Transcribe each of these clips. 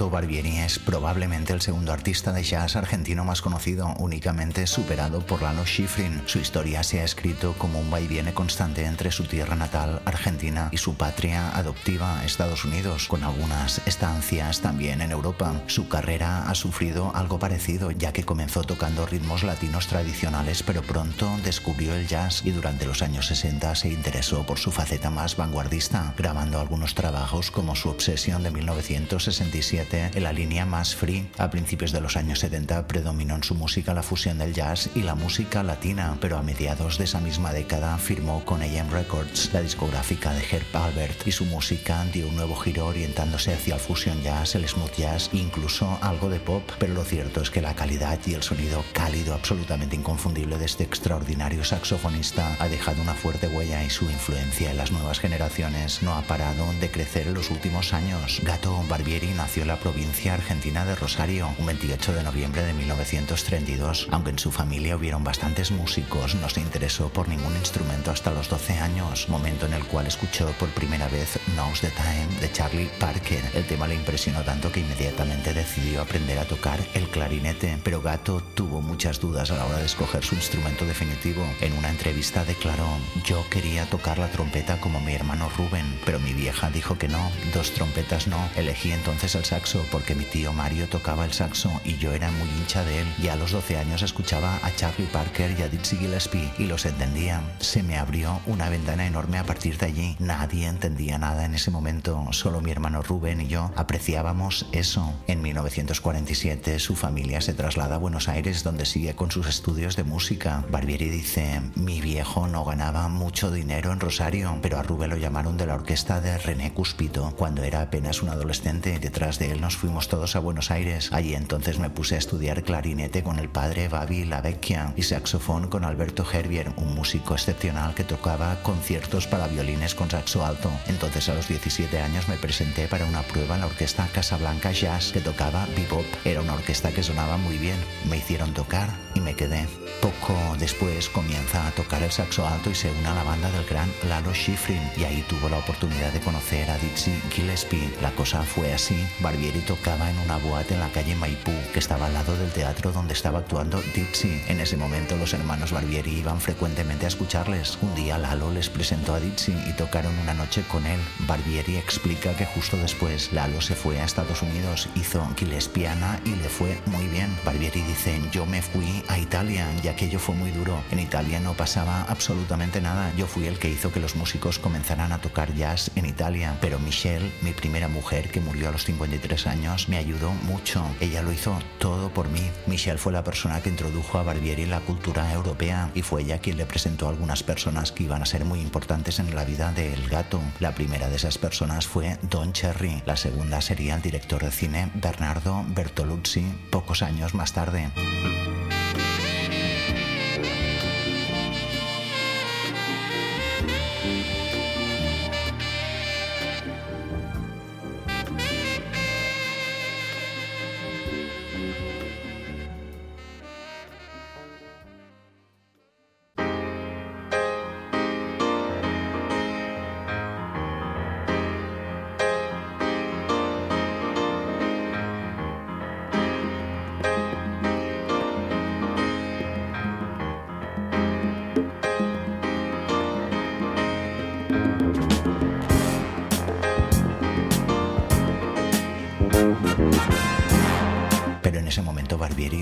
Gato Barbieri es probablemente el segundo artista de jazz argentino más conocido, únicamente superado por Lalo Schifrin. Su historia se ha escrito como un vaiviene constante entre su tierra natal, Argentina, y su patria adoptiva, Estados Unidos, con algunas estancias también en Europa. Su carrera ha sufrido algo parecido, ya que comenzó tocando ritmos latinos tradicionales, pero pronto descubrió el jazz y durante los años 60 se interesó por su faceta más vanguardista, grabando algunos trabajos como su obsesión de 1967 en la línea más free. A principios de los años 70 predominó en su música la fusión del jazz y la música latina, pero a mediados de esa misma década firmó con AM Records, la discográfica de Herb Albert, y su música dio un nuevo giro orientándose hacia el fusion jazz, el smooth jazz e incluso algo de pop, pero lo cierto es que la calidad y el sonido cálido absolutamente inconfundible de este extraordinario saxofonista ha dejado una fuerte huella y su influencia en las nuevas generaciones no ha parado de crecer en los últimos años. Gato Barbieri nació en la provincia argentina de Rosario, un 28 de noviembre de 1932. Aunque en su familia hubieron bastantes músicos, no se interesó por ningún instrumento hasta los 12 años, momento en el cual escuchó por primera vez Now's the Time de Charlie Parker. El tema le impresionó tanto que inmediatamente decidió aprender a tocar el clarinete, pero Gato tuvo muchas dudas a la hora de escoger su instrumento definitivo. En una entrevista declaró, yo quería tocar la trompeta como mi hermano Rubén, pero mi vieja dijo que no, dos trompetas no. Elegí entonces el saxo porque mi tío Mario tocaba el saxo y yo era muy hincha de él. Ya a los 12 años escuchaba a Charlie Parker y a Dizzy Gillespie y los entendía. Se me abrió una ventana enorme a partir de allí. Nadie entendía nada en ese momento, solo mi hermano Rubén y yo apreciábamos eso. En 1947 su familia se traslada a Buenos Aires donde sigue con sus estudios de música. Barbieri dice, mi viejo no ganaba mucho dinero en Rosario, pero a Rubén lo llamaron de la orquesta de René Cuspito cuando era apenas un adolescente. Detrás de nos fuimos todos a Buenos Aires. Allí entonces me puse a estudiar clarinete con el padre Babi Lavecchia y saxofón con Alberto Herbier, un músico excepcional que tocaba conciertos para violines con saxo alto. Entonces a los 17 años me presenté para una prueba en la orquesta Casablanca Jazz que tocaba bebop. Era una orquesta que sonaba muy bien. Me hicieron tocar y me quedé. Poco después comienza a tocar el saxo alto y se une a la banda del gran Lalo Schifrin y ahí tuvo la oportunidad de conocer a Dizzy Gillespie. La cosa fue así. Barbieri tocaba en una boate en la calle Maipú que estaba al lado del teatro donde estaba actuando Dizzy. En ese momento los hermanos Barbieri iban frecuentemente a escucharles. Un día Lalo les presentó a Dizzy y tocaron una noche con él. Barbieri explica que justo después Lalo se fue a Estados Unidos, hizo Gillespiana y le fue muy bien. Barbieri dice, yo me fui a Italia y aquello fue muy duro. En Italia no pasaba absolutamente nada. Yo fui el que hizo que los músicos comenzaran a tocar jazz en Italia. Pero Michelle, mi primera mujer que murió a los 53 años, me ayudó mucho. Ella lo hizo todo por mí. Michelle fue la persona que introdujo a Barbieri en la cultura europea y fue ella quien le presentó a algunas personas que iban a ser muy importantes en la vida del gato. La primera de esas personas fue Don Cherry. La segunda sería el director de cine Bernardo Bertolucci pocos años más tarde.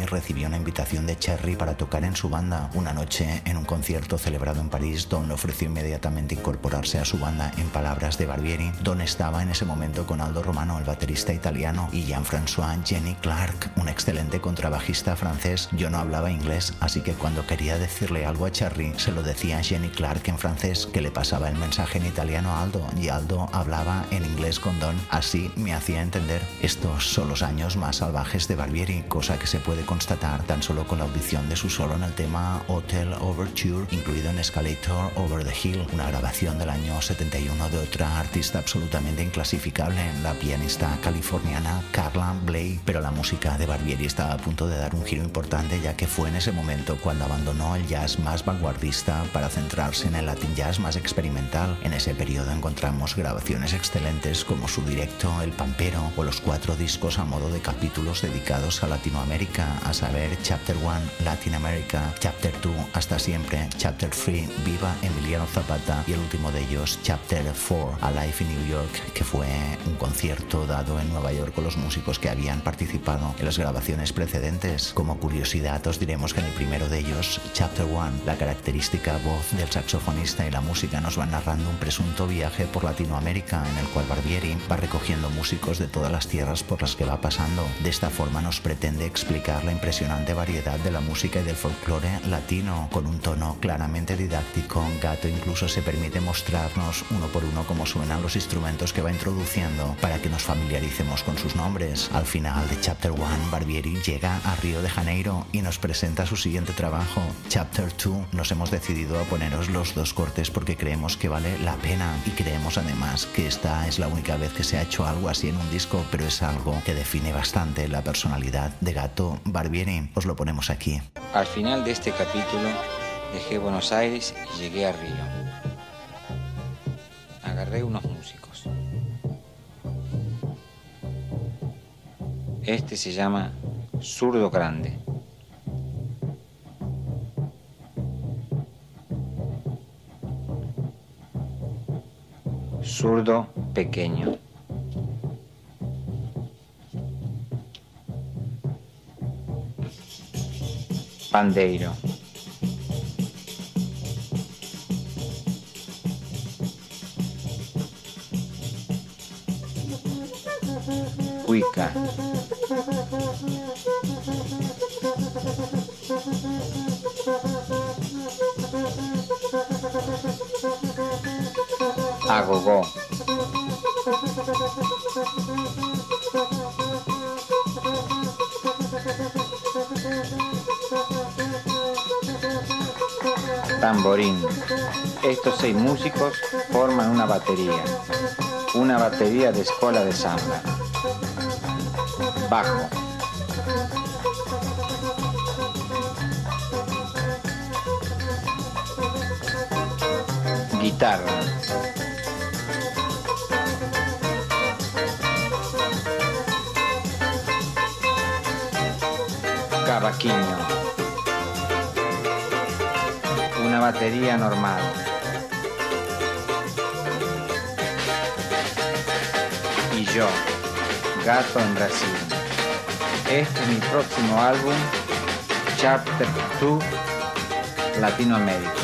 Recibió una invitación de Cherry para tocar en su banda. Una noche, en un concierto celebrado en París, Don le ofreció inmediatamente incorporarse a su banda en palabras de Barbieri. Don estaba en ese momento con Aldo Romano, el baterista italiano, y Jean-François Jenny Clark, un excelente contrabajista francés. Yo no hablaba inglés, así que cuando quería decirle algo a Cherry, se lo decía a Jenny Clark en francés, que le pasaba el mensaje en italiano a Aldo, y Aldo hablaba en inglés con Don. Así me hacía entender. Estos son los años más salvajes de Barbieri Cosa que se puede constatar tan solo con la audición de su solo en el tema Hotel Overture, incluido en Escalator Over the Hill, una grabación del año 71 de otra artista absolutamente inclasificable, la pianista californiana Carla Bley, pero la música de Barbieri estaba a punto de dar un giro importante ya que fue en ese momento cuando abandonó el jazz más vanguardista para centrarse en el latin jazz más experimental. En ese periodo encontramos grabaciones excelentes como su directo El Pampero o los cuatro discos a modo de capítulos dedicados a Latinoamérica, a saber Chapter 1 Latin America, Chapter 2 Hasta Siempre, Chapter 3 Viva Emiliano Zapata y el último de ellos Chapter 4 Alive in New York, que fue un concierto dado en Nueva York con los músicos que habían participado en las grabaciones precedentes. Como curiosidad os diremos que en el primero de ellos, Chapter 1, la característica voz del saxofonista y la música nos van narrando un presunto viaje por Latinoamérica en el cual Barbieri va recogiendo músicos de todas las tierras por las que va pasando. De esta forma nos pretende explicar la impresionante variedad de la música y del folclore latino con un tono claramente didáctico. Gato incluso se permite mostrarnos uno por uno cómo suenan los instrumentos que va introduciendo para que nos familiaricemos con sus nombres. Al final de Chapter 1, Barbieri llega a Río de Janeiro y nos presenta su siguiente trabajo, Chapter 2. Nos hemos decidido a poneros los dos cortes porque creemos que vale la pena y creemos además que esta es la única vez que se ha hecho algo así en un disco, pero es algo que define bastante la personalidad de Gato Barbieri. Os lo ponemos aquí. Al final de este capítulo dejé Buenos Aires y llegué a Río. Agarré unos músicos. Este se llama Zurdo Grande. Zurdo pequeño. Pandeiro. Cuica. Agogó. Tamborín. Estos seis músicos forman una batería. Una batería de escuela de samba. Bajo. Guitarra. Cavaquinho. Una batería normal. Y yo, gato en Brasil. Este es mi próximo álbum, Chapter 2, Latinoamérica.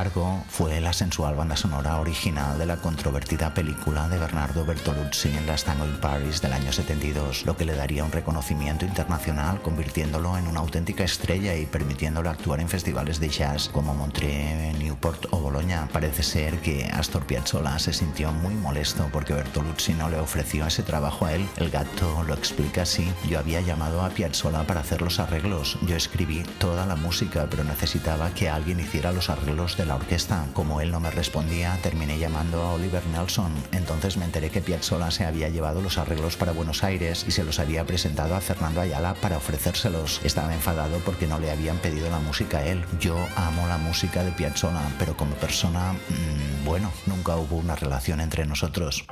Embargo, fue la sensual banda sonora original de la controvertida película de Bernardo Bertolucci en la Tango in Paris del año 72, lo que le daría un reconocimiento internacional, convirtiéndolo en una auténtica estrella y permitiéndole actuar en festivales de jazz como Montreux, Newport o Boloña. Parece ser que Astor Piazzolla se sintió muy molesto porque Bertolucci no le ofreció ese trabajo a él. El gato lo explica así: Yo había llamado a Piazzolla para hacer los arreglos. Yo escribí toda la música, pero necesitaba que alguien hiciera los arreglos de la orquesta. Como él no me respondía, terminé llamando a Oliver Nelson. Entonces me enteré que Piazzolla se había llevado los arreglos para Buenos Aires y se los había presentado a Fernando Ayala para ofrecérselos. Estaba enfadado porque no le habían pedido la música a él. Yo amo la música de Piazzolla, pero como persona, mmm, bueno, nunca hubo una relación entre nosotros.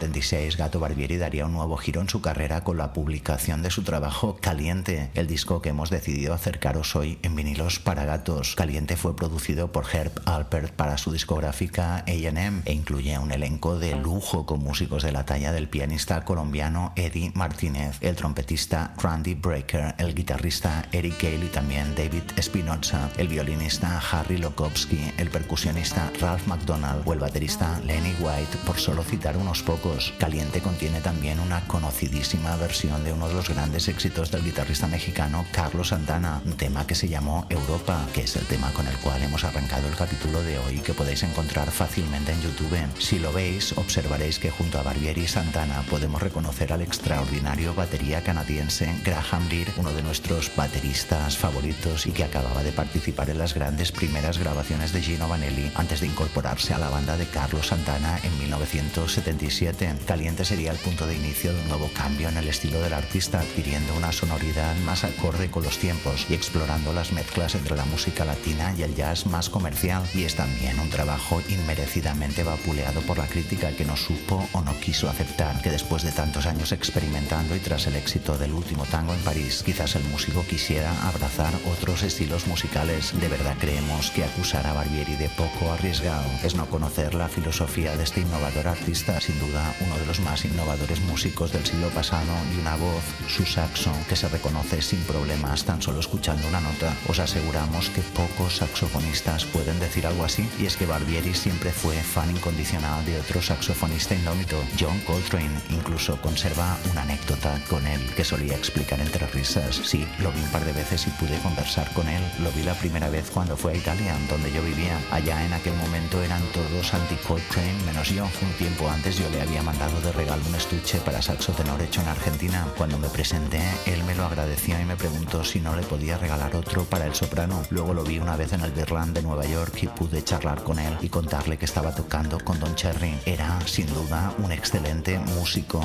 1976, Gato Barbieri daría un nuevo giro en su carrera con la publicación de su trabajo Caliente, el disco que hemos decidido acercaros hoy en vinilos para gatos. Caliente fue producido por Herb Alpert para su discográfica AM e incluye un elenco de lujo con músicos de la talla del pianista colombiano Eddie Martínez, el trompetista Randy Breaker, el guitarrista Eric Cale y también David Spinoza, el violinista Harry Lokowski, el percusionista Ralph McDonald o el baterista Lenny White, por solo citar unos pocos. Caliente contiene también una conocidísima versión de uno de los grandes éxitos del guitarrista mexicano Carlos Santana, un tema que se llamó Europa, que es el tema con el cual hemos arrancado el capítulo de hoy que podéis encontrar fácilmente en YouTube. Si lo veis, observaréis que junto a Barbieri y Santana podemos reconocer al extraordinario batería canadiense Graham Lear, uno de nuestros bateristas favoritos y que acababa de participar en las grandes primeras grabaciones de Gino Vanelli antes de incorporarse a la banda de Carlos Santana en 1977. Caliente sería el punto de inicio de un nuevo cambio en el estilo del artista, adquiriendo una sonoridad más acorde con los tiempos y explorando las mezclas entre la música latina y el jazz más comercial. Y es también un trabajo inmerecidamente vapuleado por la crítica que no supo o no quiso aceptar que después de tantos años experimentando y tras el éxito del último tango en París, quizás el músico quisiera abrazar otros estilos musicales. De verdad creemos que acusar a Barbieri de poco arriesgado es no conocer la filosofía de este innovador artista, sin duda uno de los más innovadores músicos del siglo pasado y una voz, su saxo, que se reconoce sin problemas tan solo escuchando una nota. Os aseguramos que pocos saxofonistas pueden decir algo así y es que Barbieri siempre fue fan incondicional de otro saxofonista indómito, John Coltrane. Incluso conserva una anécdota con él que solía explicar entre risas. Sí, lo vi un par de veces y pude conversar con él. Lo vi la primera vez cuando fue a Italia, donde yo vivía. Allá en aquel momento eran todos anti-Coltrane, menos yo. Un tiempo antes yo le había mandado de regalo un estuche para saxo tenor hecho en Argentina. Cuando me presenté, él me lo agradeció y me preguntó si no le podía regalar otro para el soprano. Luego lo vi una vez en el Birland de Nueva York y pude charlar con él y contarle que estaba tocando con Don Cherry. Era, sin duda, un excelente músico.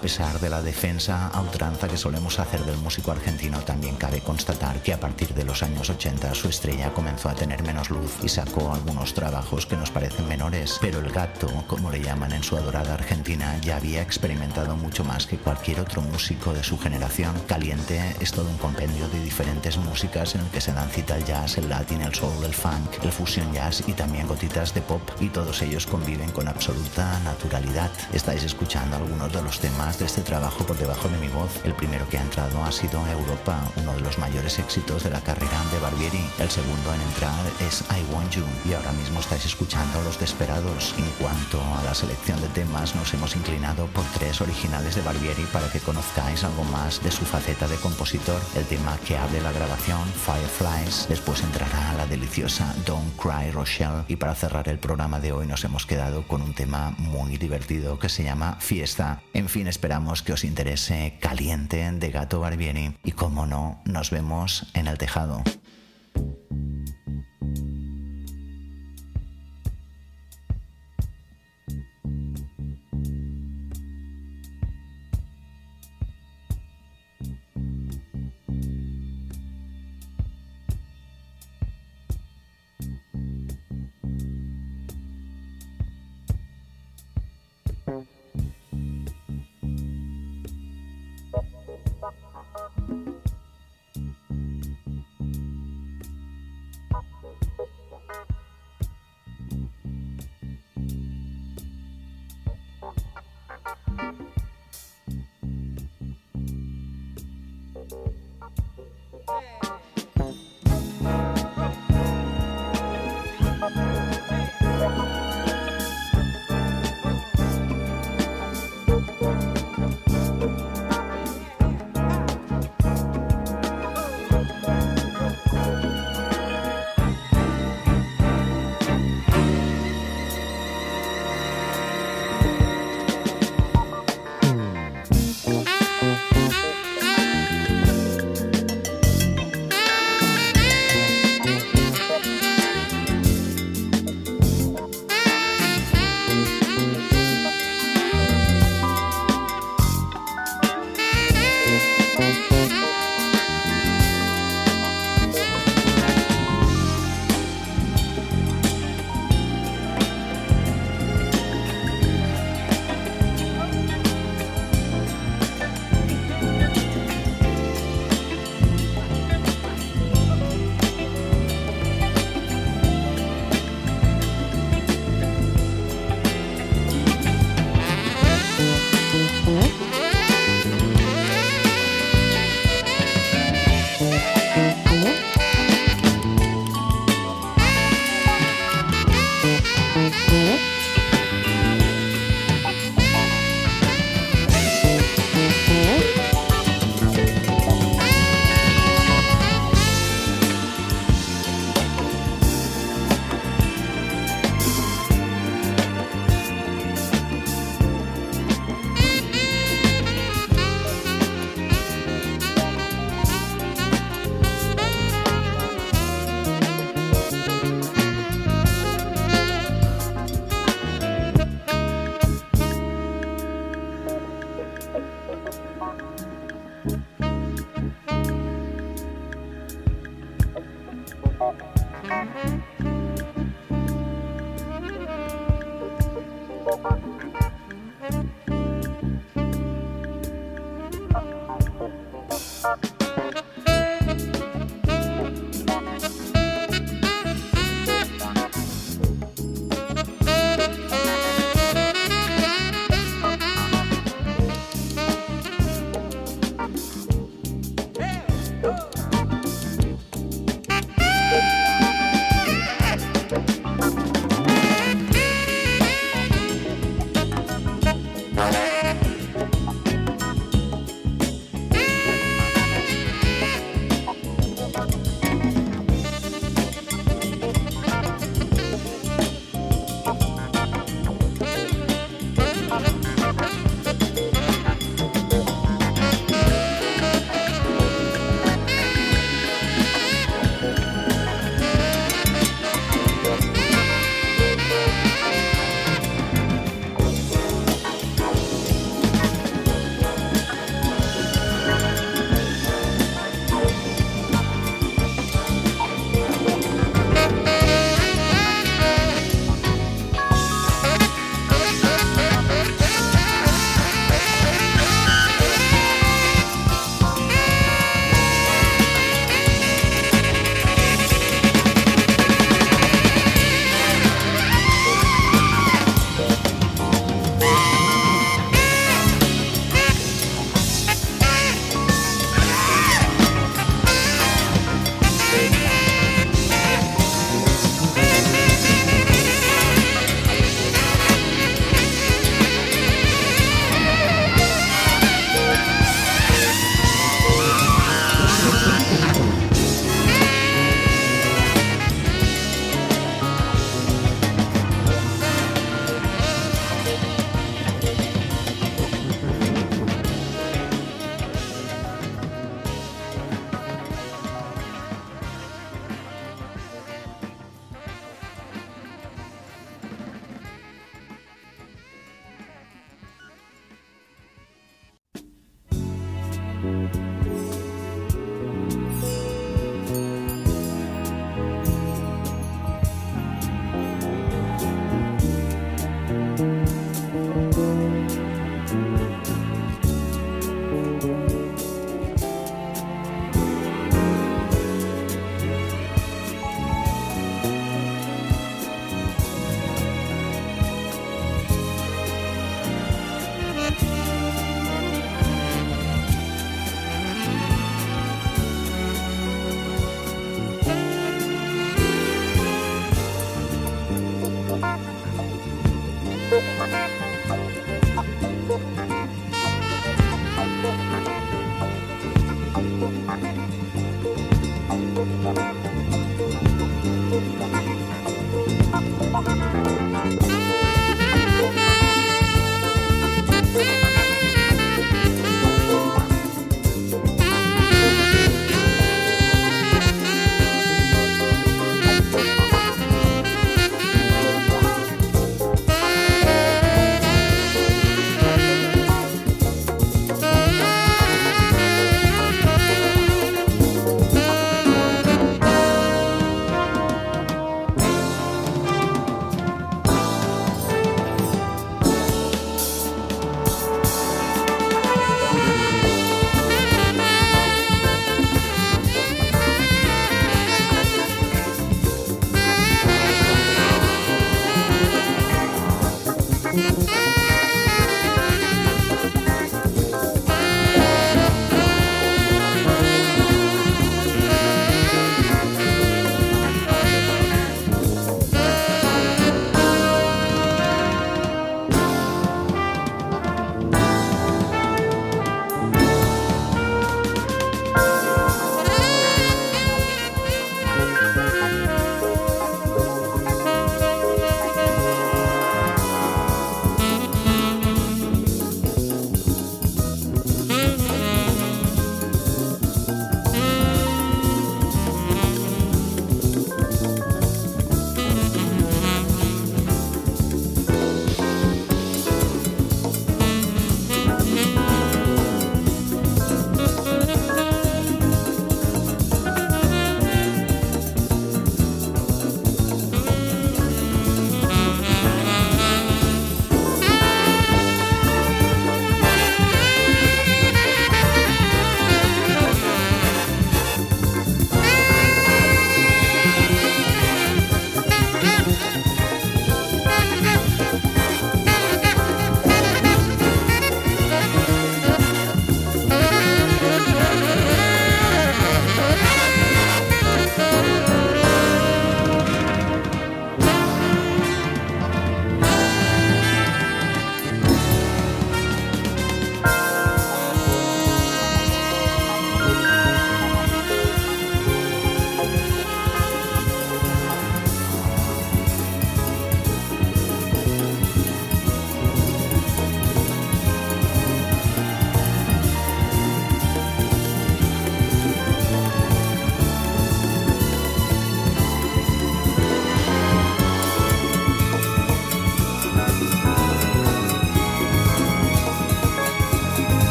Pesar de la defensa a ultranza que solemos hacer del músico argentino, también cabe constatar que a partir de los años 80 su estrella comenzó a tener menos luz y sacó algunos trabajos que nos parecen menores, pero el gato, como le llaman en su adorada Argentina, ya había experimentado mucho más que cualquier otro músico de su generación. Caliente es todo un compendio de diferentes músicas en el que se dan cita el jazz, el latín, el soul, el funk, el fusion jazz y también gotitas de pop y todos ellos conviven con absoluta naturalidad. Estáis escuchando algunos de los temas de este trabajo por debajo de mi voz. El primero que ha entrado ha sido Europa, uno de los mayores éxitos de la carrera de Barbieri. El segundo en entrar es I Want You y ahora mismo estáis escuchando Los Desperados. En cuanto a la selección de temas, nos hemos inclinado por tres originales de Barbieri para que conozcáis algo más de su faceta de compositor. El tema que abre la grabación, Fireflies, después entrará la deliciosa Don't Cry Rochelle y para cerrar el programa de hoy nos hemos quedado con un tema muy divertido que se llama Fiesta. En fin, Esperamos que os interese Caliente de Gato Barbieri y como no, nos vemos en el tejado.